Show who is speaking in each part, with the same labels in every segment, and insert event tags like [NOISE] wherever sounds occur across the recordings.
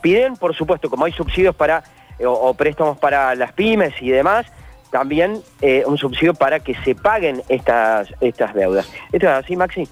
Speaker 1: Piden, por supuesto, como hay subsidios para eh, o, préstamos para las pymes y demás, también eh, un subsidio para que se paguen estas, estas deudas. ¿Esto es así, Maxi?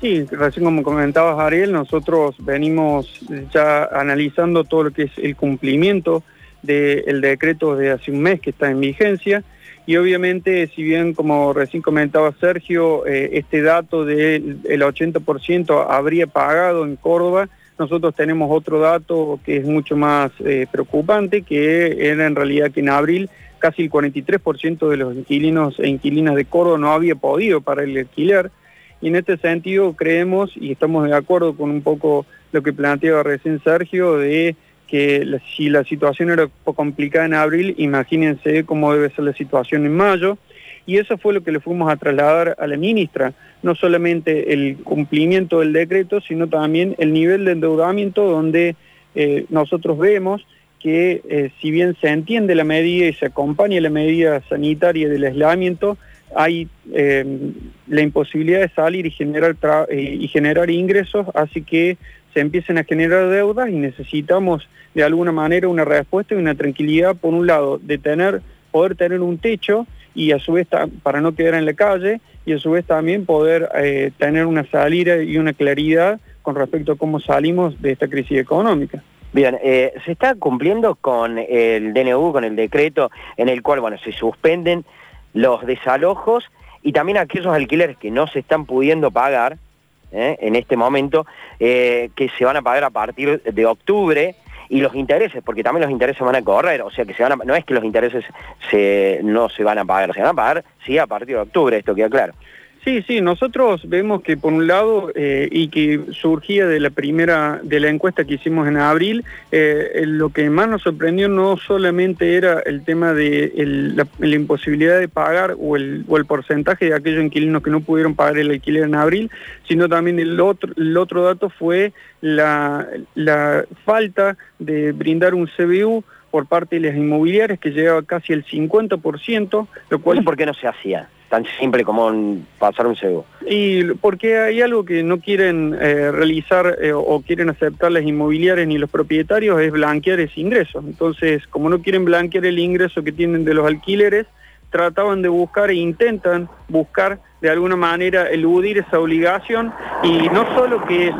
Speaker 2: Sí, recién como comentabas Ariel, nosotros venimos ya analizando todo lo que es el cumplimiento del decreto de hace un mes que está en vigencia y obviamente si bien como recién comentaba Sergio, eh, este dato del 80% habría pagado en Córdoba, nosotros tenemos otro dato que es mucho más eh, preocupante, que era en realidad que en abril casi el 43% de los inquilinos e inquilinas de Córdoba no había podido para el alquiler. Y en este sentido creemos y estamos de acuerdo con un poco lo que planteaba recién Sergio de que si la situación era complicada en abril, imagínense cómo debe ser la situación en mayo. Y eso fue lo que le fuimos a trasladar a la ministra, no solamente el cumplimiento del decreto, sino también el nivel de endeudamiento donde eh, nosotros vemos que eh, si bien se entiende la medida y se acompaña la medida sanitaria del aislamiento, hay eh, la imposibilidad de salir y generar, y generar ingresos, así que se empiecen a generar deudas y necesitamos de alguna manera una respuesta y una tranquilidad, por un lado, de tener, poder tener un techo y a su vez para no quedar en la calle y a su vez también poder eh, tener una salida y una claridad con respecto a cómo salimos de esta crisis económica.
Speaker 1: Bien, eh, se está cumpliendo con el DNU, con el decreto en el cual, bueno, se suspenden los desalojos y también aquellos alquileres que no se están pudiendo pagar eh, en este momento, que se van a pagar a partir de octubre y los intereses, porque también los intereses van a correr, o sea que se van a, no es que los intereses se, no se van a pagar, se van a pagar sí a partir de octubre, esto queda claro.
Speaker 2: Sí, sí, nosotros vemos que por un lado, eh, y que surgía de la primera, de la encuesta que hicimos en abril, eh, lo que más nos sorprendió no solamente era el tema de la, imposibilidad de pagar o el, porcentaje de aquellos inquilinos que no pudieron pagar el alquiler en abril, sino también el otro, el otro dato fue la, falta de brindar un CBU por parte de las inmobiliarias que llegaba casi el 50%, lo.
Speaker 1: ¿Por qué no se hacía? Tan simple como pasar un cebo.
Speaker 2: Y porque hay algo que no quieren eh, realizar eh, o quieren aceptar las inmobiliarias ni los propietarios es blanquear ese ingreso. Entonces, como no quieren blanquear el ingreso que tienen de los alquileres, trataban de buscar e intentan buscar de alguna manera eludir esa obligación y no solo que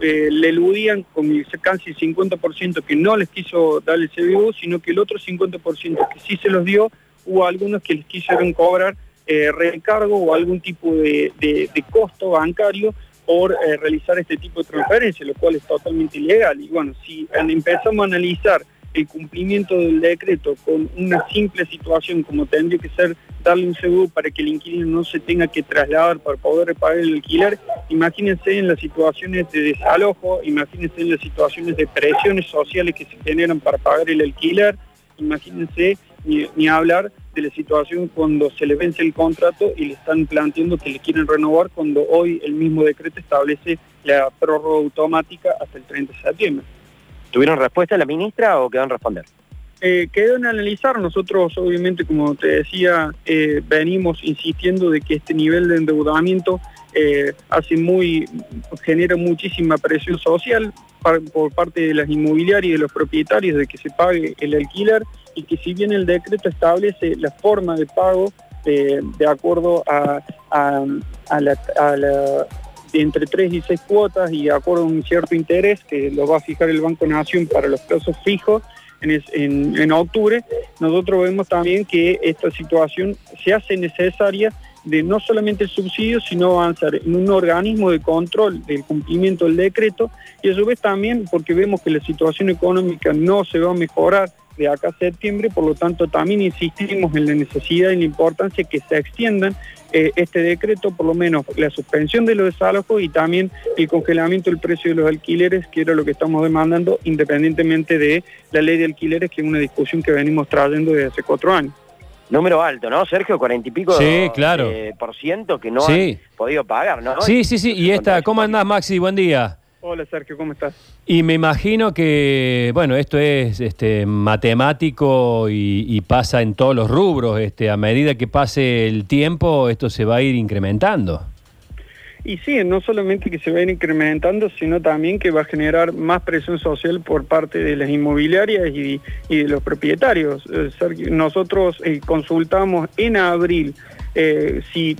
Speaker 2: eh, le eludían con casi el 50% que no les quiso dar el CBU, sino que el otro 50% que sí se los dio, hubo algunos que les quisieron cobrar eh, recargo o algún tipo de, de, costo bancario por eh, realizar este tipo de transferencia, lo cual es totalmente ilegal. Y bueno, si empezamos a analizar el cumplimiento del decreto con una simple situación como tendría que ser darle un seguro para que el inquilino no se tenga que trasladar para poder pagar el alquiler, imagínense en las situaciones de desalojo, imagínense en las situaciones de presiones sociales que se generan para pagar el alquiler, imagínense ni hablar de la situación cuando se le vence el contrato y le están planteando que le quieren renovar cuando hoy el mismo decreto establece la prórroga automática hasta el 30 de septiembre.
Speaker 1: ¿Tuvieron respuesta la ministra o quedan responder?
Speaker 2: Eh, quedó en analizar, nosotros obviamente como te decía, eh, venimos insistiendo de que este nivel de endeudamiento eh, hace muy, genera muchísima presión social par, por parte de las inmobiliarias y de los propietarios de que se pague el alquiler y que si bien el decreto establece la forma de pago eh, de acuerdo a, la, entre 3 y 6 cuotas y de acuerdo a un cierto interés que lo va a fijar el Banco Nación para los plazos fijos en, en, en octubre, nosotros vemos también que esta situación se hace necesaria de no solamente el subsidio, sino avanzar en un organismo de control del cumplimiento del decreto y a su vez también porque vemos que la situación económica no se va a mejorar de acá a septiembre, por lo tanto también insistimos en la necesidad y la importancia que se extiendan eh, este decreto, por lo menos la suspensión de los desalojos y también el congelamiento del precio de los alquileres, que era lo que estamos demandando, independientemente de la ley de alquileres, que es una discusión que venimos trayendo desde hace cuatro años.
Speaker 1: Número alto, ¿no, Sergio? Cuarenta y pico
Speaker 3: sí, claro.
Speaker 1: eh, por ciento que no sí. han podido pagar, ¿no?
Speaker 3: Sí, sí, sí. Y esta, ¿cómo andás, Maxi? Buen día.
Speaker 2: Hola Sergio, ¿cómo estás?
Speaker 3: Y me imagino que, bueno, esto es este, matemático y, y, pasa en todos los rubros. Este, a medida que pase el tiempo, esto se va a ir incrementando.
Speaker 2: Y sí, no solamente que se va a ir incrementando, sino también que va a generar más presión social por parte de las inmobiliarias y, de los propietarios. Eh, nosotros eh, consultamos en abril eh, si,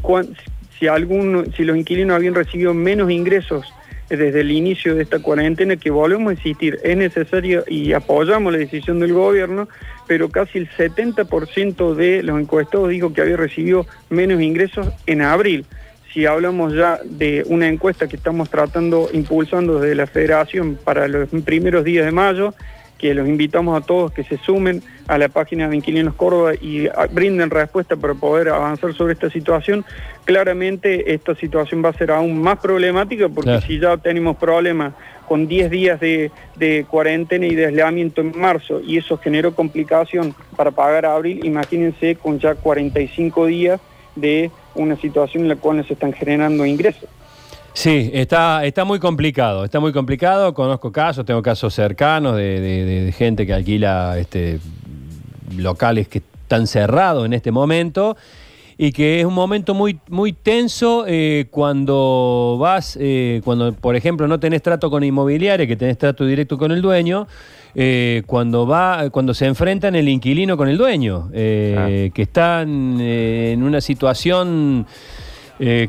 Speaker 2: si, algún, si los inquilinos habían recibido menos ingresos desde el inicio de esta cuarentena, que volvemos a insistir, es necesario y apoyamos la decisión del gobierno, pero casi el 70% de los encuestados dijo que había recibido menos ingresos en abril. Si hablamos ya de una encuesta que estamos tratando, impulsando desde la federación para los primeros días de mayo, que los invitamos a todos que se sumen a la página de Inquilinos Córdoba y brinden respuesta para poder avanzar sobre esta situación. Claramente esta situación va a ser aún más problemática porque si ya tenemos problemas con 10 días de, de, cuarentena y de aislamiento en marzo y eso generó complicación para pagar a abril, imagínense con ya 45 días de una situación en la cual se están generando ingresos.
Speaker 3: Sí, está, está muy complicado, está muy complicado, conozco casos, tengo casos cercanos de, gente que alquila este, locales que están cerrados en este momento y que es un momento muy, muy tenso eh, cuando vas, eh, cuando por ejemplo no tenés trato con inmobiliaria, que tenés trato directo con el dueño, eh, cuando va, cuando se enfrentan el inquilino con el dueño, eh, que están eh, en una situación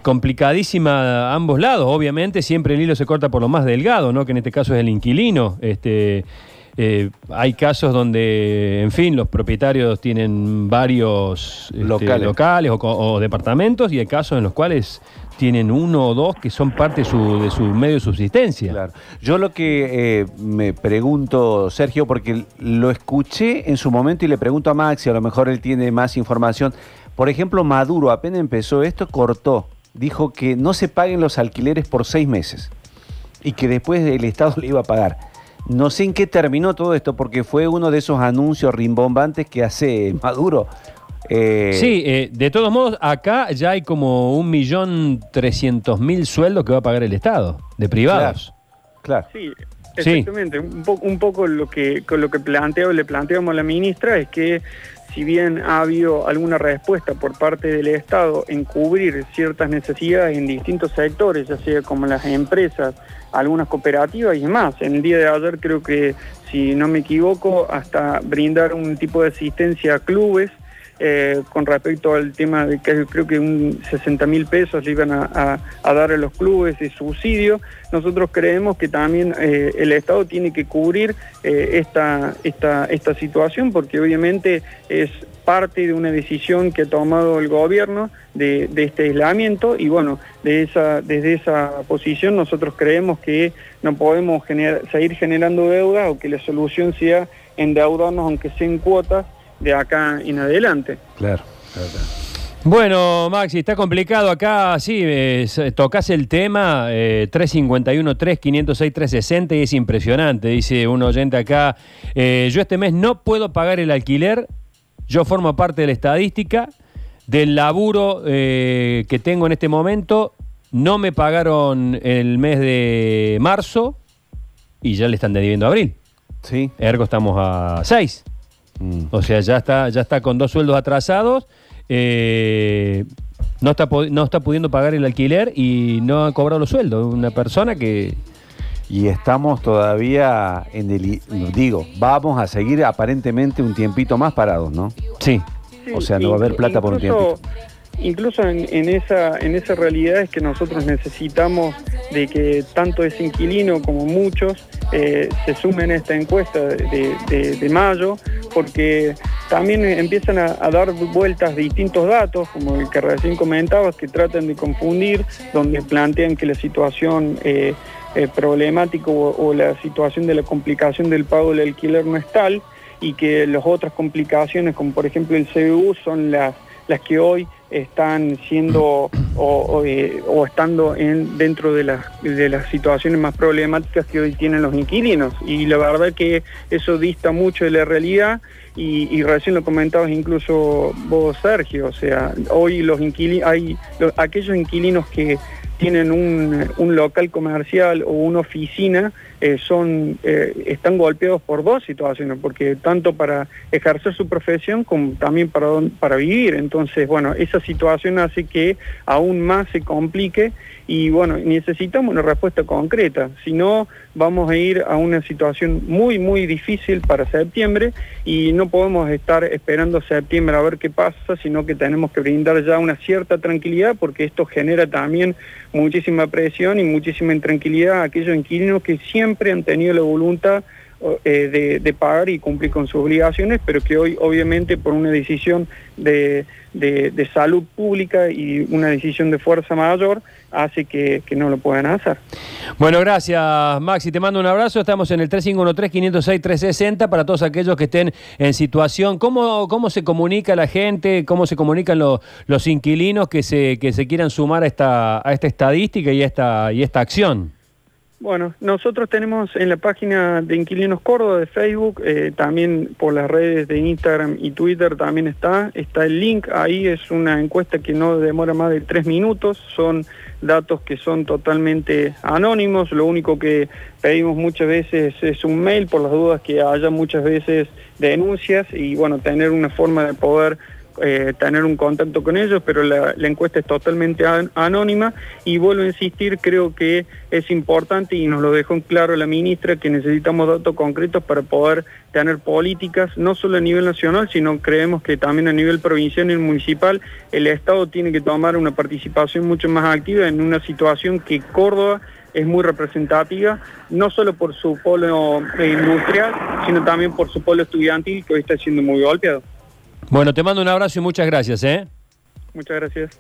Speaker 3: complicadísima a ambos lados. Obviamente siempre el hilo se corta por lo más delgado, ¿no? Que en este caso es el inquilino. Este, hay casos donde, en fin, los propietarios tienen varios este, locales, o, departamentos y hay casos en los cuales tienen uno o dos que son parte de su, de su medio de subsistencia.
Speaker 4: Claro. Yo lo que eh, me pregunto, Sergio, porque lo escuché en su momento y le pregunto a Maxi, a lo mejor él tiene más información. Por ejemplo, Maduro apenas empezó esto, cortó, dijo que no se paguen los alquileres por seis meses y que después el Estado [LAUGHS] le iba a pagar. No sé en qué terminó todo esto, porque fue uno de esos anuncios rimbombantes que hace Maduro
Speaker 3: eh, sí, eh, de todos modos, acá ya hay como un millón trescientos mil sueldos que va a pagar el Estado, de privados.
Speaker 2: Claro. Sí, exactamente. Un, poco lo que, con lo que planteo, le planteamos a la ministra es que si bien ha habido alguna respuesta por parte del Estado en cubrir ciertas necesidades en distintos sectores, ya sea como las empresas, algunas cooperativas y demás. En el día de ayer creo que, si no me equivoco, hasta brindar un tipo de asistencia a clubes eh, con respecto al tema de que creo que un 60 mil pesos le iban a, dar a los clubes de subsidio, nosotros creemos que también eh, el Estado tiene que cubrir eh, esta, esta, esta situación porque obviamente es parte de una decisión que ha tomado el gobierno de, este aislamiento. Y bueno, de esa, desde esa posición nosotros creemos que no podemos seguir generando deuda o que la solución sea endeudarnos aunque sea en cuotas de acá en adelante.
Speaker 4: Claro,
Speaker 3: Bueno, Maxi, está complicado acá, sí, eh, tocas el tema, 351-3-506-360 y es impresionante, dice un oyente acá, eh, yo este mes no puedo pagar el alquiler, yo formo parte de la estadística, del laburo eh, que tengo en este momento, no me pagaron el mes de marzo y ya le están debiendo abril.
Speaker 4: Sí.
Speaker 3: Ergo estamos a 6. Mm. O sea, ya está, ya está con dos sueldos atrasados, eh, no, está, no está pudiendo pagar el alquiler y no ha cobrado los sueldos. Una persona que...
Speaker 4: Y estamos todavía en el... Digo, vamos a seguir aparentemente un tiempito más parados, ¿no?
Speaker 3: Sí.
Speaker 4: o sea, no va a haber plata por un tiempito.
Speaker 2: Incluso en, esa, en esa realidad es que nosotros necesitamos de que tanto ese inquilino como muchos eh, se sumen a esta encuesta de, mayo, porque también empiezan a, dar vueltas distintos datos, como el que recién comentabas, que tratan de confundir, donde plantean que la situación eh, eh, problemática o, la situación de la complicación del pago del alquiler no es tal, y que las otras complicaciones, como por ejemplo el CBU, son las, las que hoy están siendo o, eh, estando en, dentro de las, de las situaciones más problemáticas que hoy tienen los inquilinos. Y la verdad que eso dista mucho de la realidad y, recién lo comentabas incluso vos, Sergio, o sea, hoy los inquilinos, hay aquellos inquilinos que tienen un, un local comercial o una oficina eh, son, eh, están golpeados por dos situaciones, porque tanto para ejercer su profesión como también para, para vivir. Entonces, bueno, esa situación hace que aún más se complique y bueno, necesitamos una respuesta concreta, si no vamos a ir a una situación muy, muy difícil para septiembre y no podemos estar esperando septiembre a ver qué pasa, sino que tenemos que brindar ya una cierta tranquilidad porque esto genera también muchísima presión y muchísima intranquilidad a aquellos inquilinos que siempre han tenido la voluntad eh, de, pagar y cumplir con sus obligaciones, pero que hoy obviamente por una decisión de, salud pública y una decisión de fuerza mayor hace que, no lo puedan hacer.
Speaker 3: Bueno, gracias Maxi, te mando un abrazo, estamos en el 3513-506-360 para todos aquellos que estén en situación, ¿cómo, cómo se comunica la gente, cómo se comunican los inquilinos que se, que se quieran sumar a esta, a esta estadística y esta, y esta acción?
Speaker 2: Bueno, nosotros tenemos en la página de Inquilinos Córdoba de Facebook, eh, también por las redes de Instagram y Twitter también está, está el link, ahí es una encuesta que no demora más de tres minutos, son datos que son totalmente anónimos, lo único que pedimos muchas veces es un mail por las dudas que haya muchas veces denuncias y bueno, tener una forma de poder eh, tener un contacto con ellos, pero la, encuesta es totalmente anónima y vuelvo a insistir, creo que es importante y nos lo dejó en claro la ministra que necesitamos datos concretos para poder tener políticas, no solo a nivel nacional, sino creemos que también a nivel provincial y municipal el Estado tiene que tomar una participación mucho más activa en una situación que Córdoba es muy representativa, no solo por su polo eh, industrial, sino también por su polo estudiantil que hoy está siendo muy golpeado.
Speaker 3: Bueno, te mando un abrazo y muchas gracias, ¿eh?
Speaker 2: Muchas gracias.